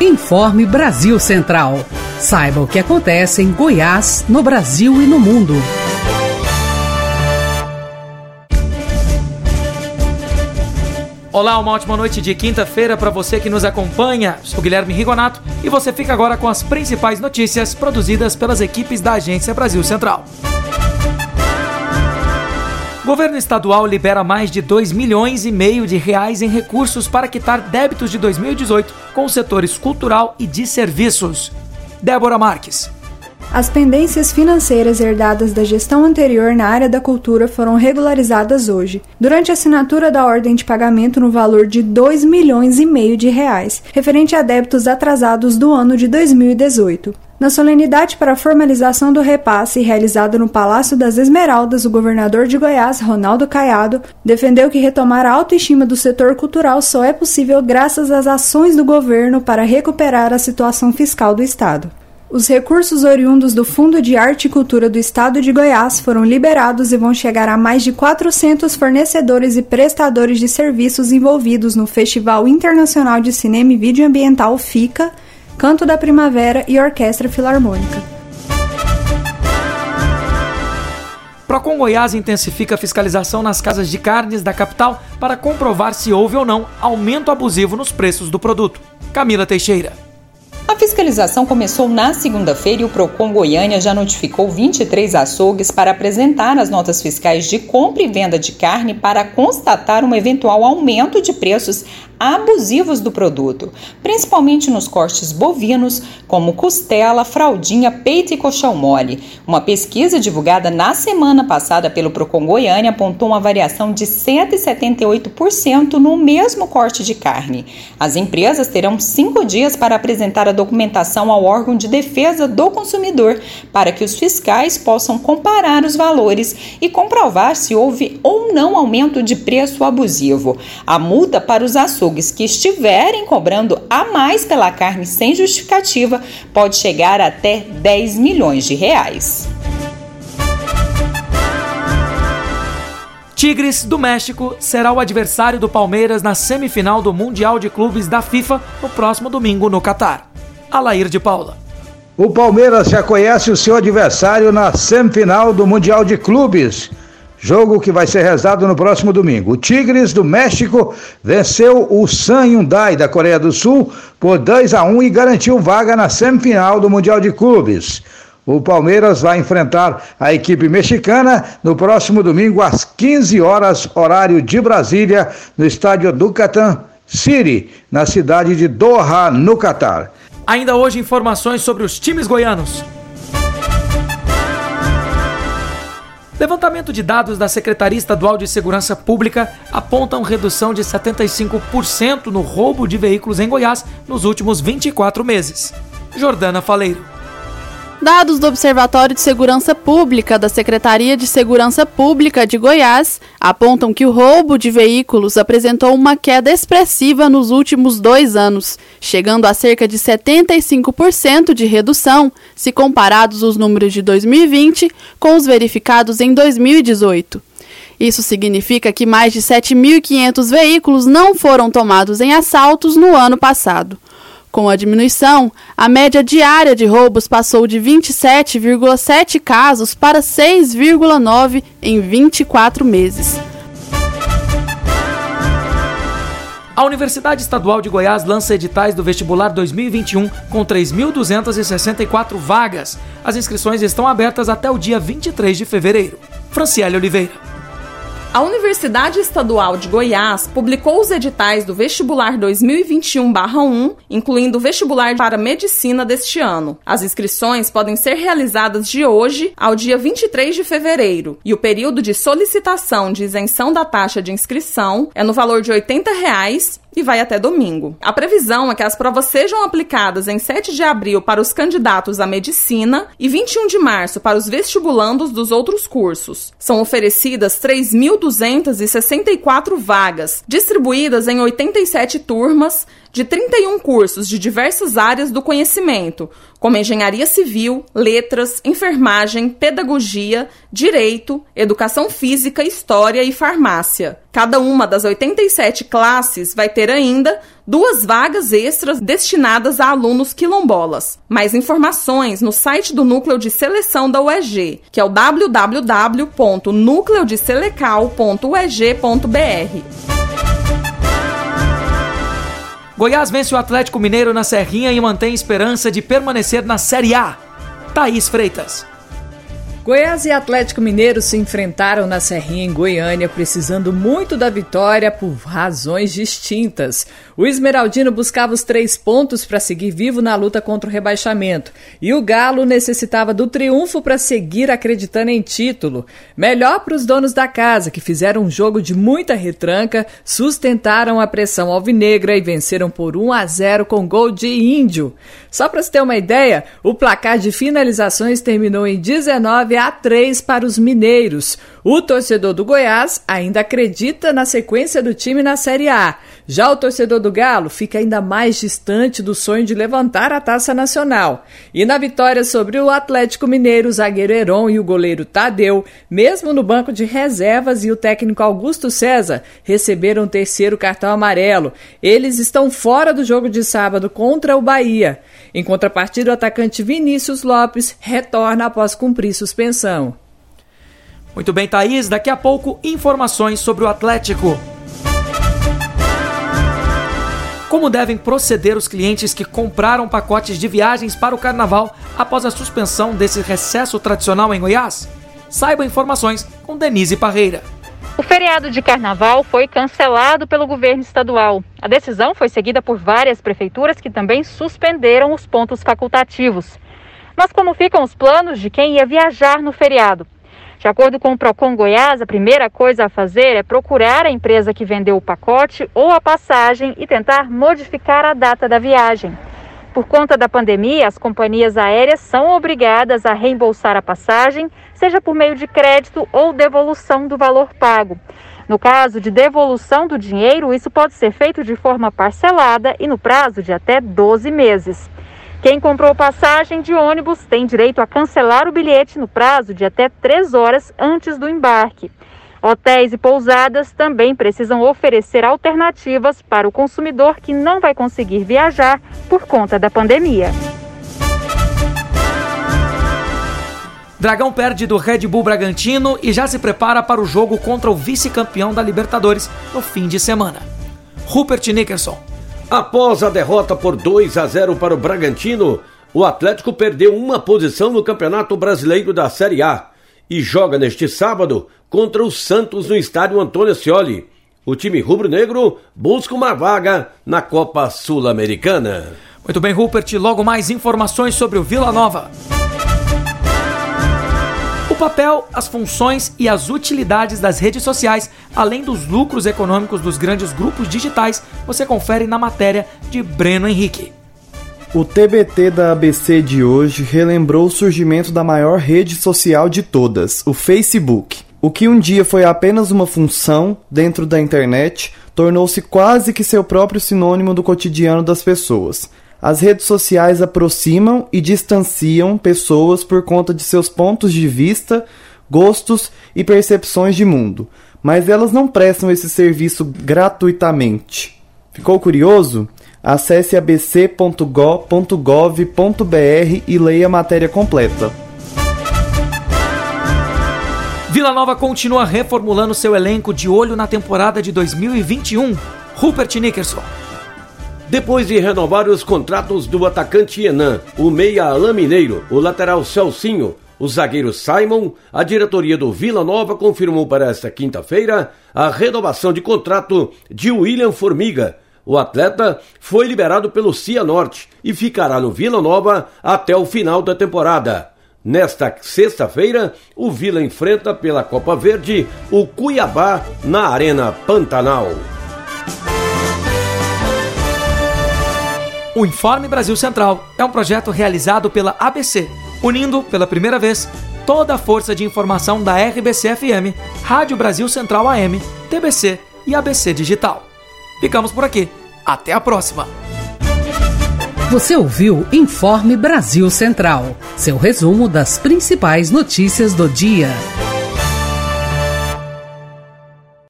Informe Brasil Central. Saiba o que acontece em Goiás, no Brasil e no mundo. Olá, uma ótima noite de quinta-feira para você que nos acompanha. Sou Guilherme Rigonato e você fica agora com as principais notícias produzidas pelas equipes da Agência Brasil Central. Governo estadual libera mais de 2 milhões e meio de reais em recursos para quitar débitos de 2018 com os setores cultural e de serviços. Débora Marques. As pendências financeiras herdadas da gestão anterior na área da cultura foram regularizadas hoje, durante a assinatura da ordem de pagamento no valor de 2 milhões e meio de reais, referente a débitos atrasados do ano de 2018. Na solenidade para a formalização do repasse realizada no Palácio das Esmeraldas, o governador de Goiás, Ronaldo Caiado, defendeu que retomar a autoestima do setor cultural só é possível graças às ações do governo para recuperar a situação fiscal do Estado. Os recursos oriundos do Fundo de Arte e Cultura do Estado de Goiás foram liberados e vão chegar a mais de 400 fornecedores e prestadores de serviços envolvidos no Festival Internacional de Cinema e Vídeo Ambiental FICA Canto da Primavera e Orquestra Filarmônica. Procon Goiás intensifica a fiscalização nas casas de carnes da capital para comprovar se houve ou não aumento abusivo nos preços do produto. Camila Teixeira. A fiscalização começou na segunda-feira e o Procon Goiânia já notificou 23 açougues para apresentar as notas fiscais de compra e venda de carne para constatar um eventual aumento de preços abusivos do produto, principalmente nos cortes bovinos, como costela, fraldinha, peito e colchão mole. Uma pesquisa divulgada na semana passada pelo Procon Goiânia apontou uma variação de 178% no mesmo corte de carne. As empresas terão cinco dias para apresentar a documentação ao órgão de defesa do consumidor, para que os fiscais possam comparar os valores e comprovar se houve ou não aumento de preço abusivo. A multa para os açougues açougues que estiverem cobrando a mais pela carne sem justificativa pode chegar até 10 milhões de reais. Tigres do México será o adversário do Palmeiras na semifinal do Mundial de Clubes da FIFA no próximo domingo no Catar. Alair de Paula. O Palmeiras já conhece o seu adversário na semifinal do Mundial de Clubes. Jogo que vai ser rezado no próximo domingo. O Tigres do México venceu o San Hyundai da Coreia do Sul por 2 a 1 e garantiu vaga na semifinal do Mundial de Clubes. O Palmeiras vai enfrentar a equipe mexicana no próximo domingo às 15 horas, horário de Brasília, no estádio Ducatan City, na cidade de Doha, no Catar. Ainda hoje, informações sobre os times goianos. Levantamento de dados da Secretaria Estadual de Segurança Pública apontam redução de 75% no roubo de veículos em Goiás nos últimos 24 meses. Jordana Faleiro. Dados do Observatório de Segurança Pública da Secretaria de Segurança Pública de Goiás apontam que o roubo de veículos apresentou uma queda expressiva nos últimos dois anos, chegando a cerca de 75% de redução se comparados os números de 2020 com os verificados em 2018. Isso significa que mais de 7.500 veículos não foram tomados em assaltos no ano passado. Com a diminuição, a média diária de roubos passou de 27,7 casos para 6,9 em 24 meses. A Universidade Estadual de Goiás lança editais do vestibular 2021 com 3.264 vagas. As inscrições estão abertas até o dia 23 de fevereiro. Franciele Oliveira. A Universidade Estadual de Goiás publicou os editais do vestibular 2021-1, incluindo o vestibular para medicina deste ano. As inscrições podem ser realizadas de hoje ao dia 23 de fevereiro, e o período de solicitação de isenção da taxa de inscrição é no valor de 80 reais e vai até domingo. A previsão é que as provas sejam aplicadas em 7 de abril para os candidatos à medicina e 21 de março para os vestibulandos dos outros cursos. São oferecidas 3.264 vagas, distribuídas em 87 turmas de 31 cursos de diversas áreas do conhecimento, como engenharia civil, letras, enfermagem, pedagogia, direito, educação física, história e farmácia. Cada uma das 87 classes vai ter ainda duas vagas extras destinadas a alunos quilombolas. Mais informações no site do Núcleo de Seleção da UEG, que é o www.nucleodeselecal.ueg.br. Goiás vence o Atlético Mineiro na Serrinha e mantém esperança de permanecer na Série A. Thaís Freitas. Goiás e Atlético Mineiro se enfrentaram na Serrinha em Goiânia, precisando muito da vitória por razões distintas. O Esmeraldino buscava os três pontos para seguir vivo na luta contra o rebaixamento, e o Galo necessitava do triunfo para seguir acreditando em título. Melhor para os donos da casa, que fizeram um jogo de muita retranca, sustentaram a pressão alvinegra e venceram por 1 a 0 com gol de Índio. Só para se ter uma ideia, o placar de finalizações terminou em 19 a 3 para os mineiros. O torcedor do Goiás ainda acredita na sequência do time na Série A. Já o torcedor do Galo fica ainda mais distante do sonho de levantar a taça nacional. E na vitória sobre o Atlético Mineiro, o zagueiro Heron e o goleiro Tadeu, mesmo no banco de reservas e o técnico Augusto César, receberam o terceiro cartão amarelo. Eles estão fora do jogo de sábado contra o Bahia. Em contrapartida, o atacante Vinícius Lopes retorna após cumprir suspensão. Muito bem, Thaís. Daqui a pouco, informações sobre o Atlético. Como devem proceder os clientes que compraram pacotes de viagens para o carnaval após a suspensão desse recesso tradicional em Goiás? Saiba informações com Denise Parreira. O feriado de carnaval foi cancelado pelo governo estadual. A decisão foi seguida por várias prefeituras que também suspenderam os pontos facultativos. Mas como ficam os planos de quem ia viajar no feriado? De acordo com o Procon Goiás, a primeira coisa a fazer é procurar a empresa que vendeu o pacote ou a passagem e tentar modificar a data da viagem. Por conta da pandemia, as companhias aéreas são obrigadas a reembolsar a passagem, seja por meio de crédito ou devolução do valor pago. No caso de devolução do dinheiro, isso pode ser feito de forma parcelada e no prazo de até 12 meses. Quem comprou passagem de ônibus tem direito a cancelar o bilhete no prazo de até três horas antes do embarque. Hotéis e pousadas também precisam oferecer alternativas para o consumidor que não vai conseguir viajar por conta da pandemia. Dragão perde do Red Bull Bragantino e já se prepara para o jogo contra o vice-campeão da Libertadores no fim de semana. Rupert Nickerson. Após a derrota por 2 a 0 para o Bragantino, o Atlético perdeu uma posição no Campeonato Brasileiro da Série A e joga neste sábado contra o Santos no estádio Antônio Scioli. O time rubro-negro busca uma vaga na Copa Sul-Americana. Muito bem, Rupert. Logo mais informações sobre o Vila Nova. O papel, as funções e as utilidades das redes sociais, além dos lucros econômicos dos grandes grupos digitais, você confere na matéria de Breno Henrique. O TBT da ABC de hoje relembrou o surgimento da maior rede social de todas, o Facebook. O que um dia foi apenas uma função dentro da internet tornou-se quase que seu próprio sinônimo do cotidiano das pessoas. As redes sociais aproximam e distanciam pessoas por conta de seus pontos de vista, gostos e percepções de mundo, mas elas não prestam esse serviço gratuitamente. Ficou curioso? Acesse abc.go.gov.br e leia a matéria completa. Vila Nova continua reformulando seu elenco de olho na temporada de 2021. Rupert Nickerson. Depois de renovar os contratos do atacante Enan, o meia Alain Mineiro, o lateral Celcinho, o zagueiro Simon, a diretoria do Vila Nova confirmou para esta quinta-feira a renovação de contrato de William Formiga, o atleta foi liberado pelo Cianorte e ficará no Vila Nova até o final da temporada. Nesta sexta-feira, o Vila enfrenta pela Copa Verde o Cuiabá na Arena Pantanal. O Informe Brasil Central é um projeto realizado pela ABC, unindo pela primeira vez toda a força de informação da RBC-FM, Rádio Brasil Central AM, TBC e ABC Digital. Ficamos por aqui. Até a próxima! Você ouviu Informe Brasil Central, seu resumo das principais notícias do dia.